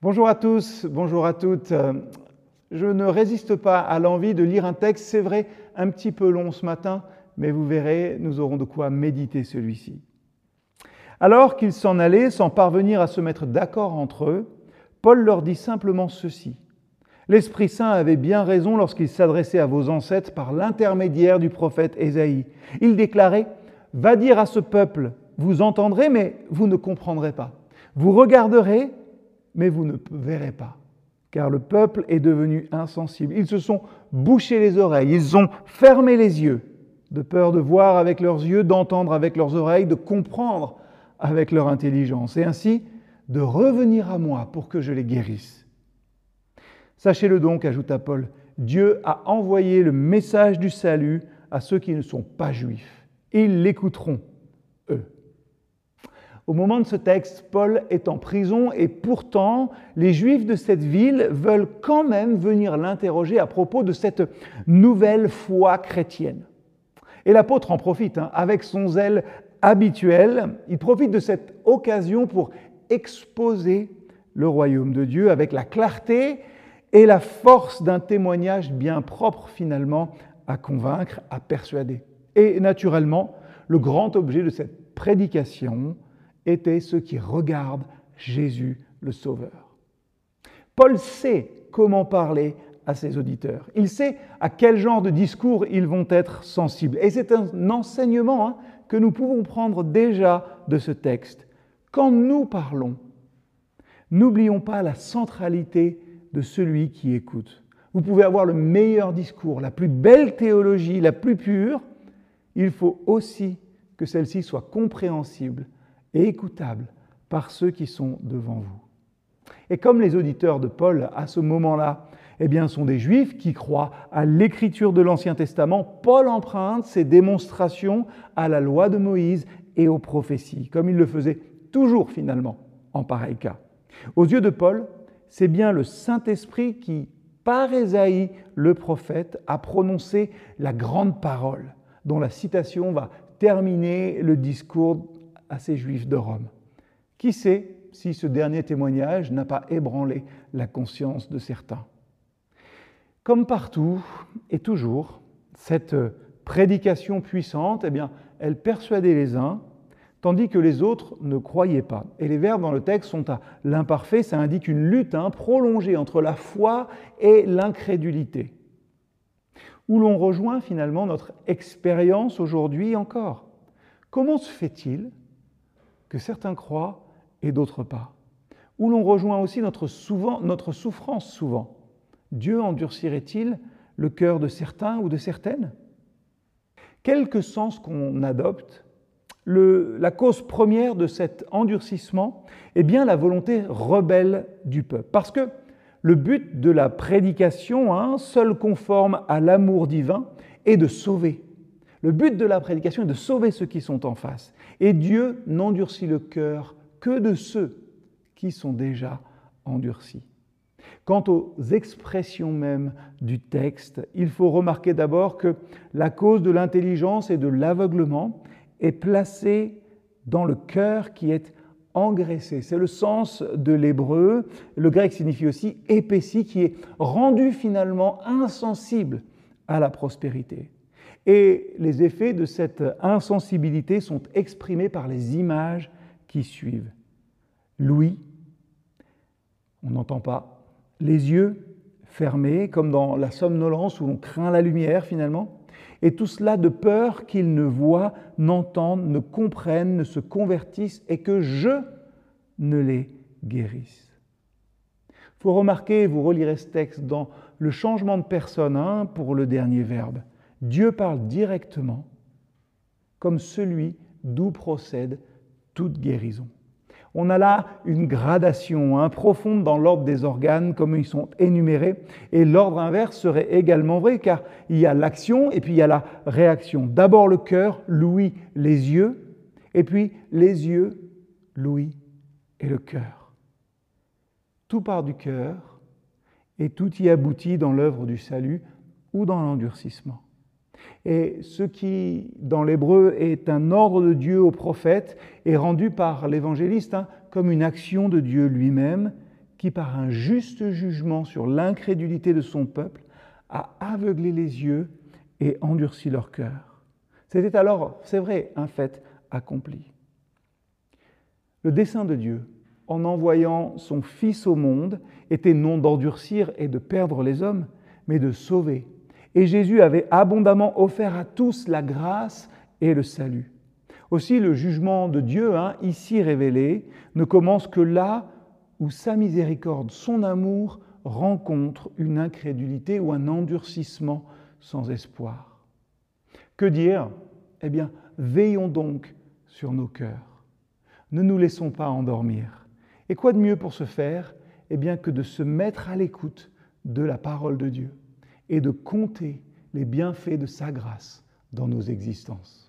Bonjour à tous, bonjour à toutes. Je ne résiste pas à l'envie de lire un texte, c'est vrai, un petit peu long ce matin, mais vous verrez, nous aurons de quoi méditer celui-ci. Alors qu'ils s'en allaient sans parvenir à se mettre d'accord entre eux, Paul leur dit simplement ceci. L'Esprit Saint avait bien raison lorsqu'il s'adressait à vos ancêtres par l'intermédiaire du prophète Ésaïe. Il déclarait, Va dire à ce peuple, vous entendrez, mais vous ne comprendrez pas. Vous regarderez, mais vous ne verrez pas, car le peuple est devenu insensible. Ils se sont bouchés les oreilles, ils ont fermé les yeux, de peur de voir avec leurs yeux, d'entendre avec leurs oreilles, de comprendre avec leur intelligence, et ainsi de revenir à moi pour que je les guérisse. Sachez-le donc, ajouta Paul, Dieu a envoyé le message du salut à ceux qui ne sont pas juifs. Ils l'écouteront, eux. Au moment de ce texte, Paul est en prison et pourtant les Juifs de cette ville veulent quand même venir l'interroger à propos de cette nouvelle foi chrétienne. Et l'apôtre en profite, hein, avec son zèle habituel, il profite de cette occasion pour exposer le royaume de Dieu avec la clarté et la force d'un témoignage bien propre finalement à convaincre, à persuader. Et naturellement, le grand objet de cette prédication, étaient ceux qui regardent Jésus le Sauveur. Paul sait comment parler à ses auditeurs. Il sait à quel genre de discours ils vont être sensibles. Et c'est un enseignement hein, que nous pouvons prendre déjà de ce texte. Quand nous parlons, n'oublions pas la centralité de celui qui écoute. Vous pouvez avoir le meilleur discours, la plus belle théologie, la plus pure. Il faut aussi que celle-ci soit compréhensible et écoutable par ceux qui sont devant vous. Et comme les auditeurs de Paul à ce moment-là, eh bien, sont des juifs qui croient à l'écriture de l'Ancien Testament, Paul emprunte ses démonstrations à la loi de Moïse et aux prophéties, comme il le faisait toujours finalement en pareil cas. Aux yeux de Paul, c'est bien le Saint-Esprit qui, par Ésaïe le prophète, a prononcé la grande parole, dont la citation va terminer le discours à ces Juifs de Rome. Qui sait si ce dernier témoignage n'a pas ébranlé la conscience de certains? Comme partout et toujours, cette prédication puissante, eh bien, elle persuadait les uns, tandis que les autres ne croyaient pas. Et les verbes dans le texte sont à l'imparfait, ça indique une lutte hein, prolongée entre la foi et l'incrédulité, où l'on rejoint finalement notre expérience aujourd'hui encore. Comment se fait-il que certains croient et d'autres pas. Où l'on rejoint aussi notre, souvent, notre souffrance souvent. Dieu endurcirait-il le cœur de certains ou de certaines? Quelque sens qu'on adopte, la cause première de cet endurcissement est bien la volonté rebelle du peuple. Parce que le but de la prédication, hein, seul conforme à l'amour divin, est de sauver. Le but de la prédication est de sauver ceux qui sont en face. Et Dieu n'endurcit le cœur que de ceux qui sont déjà endurcis. Quant aux expressions mêmes du texte, il faut remarquer d'abord que la cause de l'intelligence et de l'aveuglement est placée dans le cœur qui est engraissé. C'est le sens de l'hébreu. Le grec signifie aussi épaissi, qui est rendu finalement insensible à la prospérité. Et les effets de cette insensibilité sont exprimés par les images qui suivent. L'ouïe, on n'entend pas. Les yeux fermés, comme dans la somnolence où l'on craint la lumière finalement. Et tout cela de peur qu'ils ne voient, n'entendent, ne comprennent, ne se convertissent et que je ne les guérisse. Il faut remarquer, vous relirez ce texte, dans le changement de personne hein, pour le dernier verbe. Dieu parle directement comme celui d'où procède toute guérison. On a là une gradation hein, profonde dans l'ordre des organes, comme ils sont énumérés, et l'ordre inverse serait également vrai, car il y a l'action et puis il y a la réaction. D'abord le cœur, l'ouïe, les yeux, et puis les yeux, l'ouïe et le cœur. Tout part du cœur, et tout y aboutit dans l'œuvre du salut ou dans l'endurcissement. Et ce qui, dans l'hébreu, est un ordre de Dieu au prophète, est rendu par l'évangéliste hein, comme une action de Dieu lui-même qui, par un juste jugement sur l'incrédulité de son peuple, a aveuglé les yeux et endurci leur cœur. C'était alors, c'est vrai, un fait accompli. Le dessein de Dieu, en envoyant son Fils au monde, était non d'endurcir et de perdre les hommes, mais de sauver. Et Jésus avait abondamment offert à tous la grâce et le salut. Aussi, le jugement de Dieu, hein, ici révélé, ne commence que là où sa miséricorde, son amour, rencontre une incrédulité ou un endurcissement sans espoir. Que dire? Eh bien, veillons donc sur nos cœurs. Ne nous laissons pas endormir. Et quoi de mieux pour ce faire? Eh bien, que de se mettre à l'écoute de la parole de Dieu et de compter les bienfaits de sa grâce dans nos existences.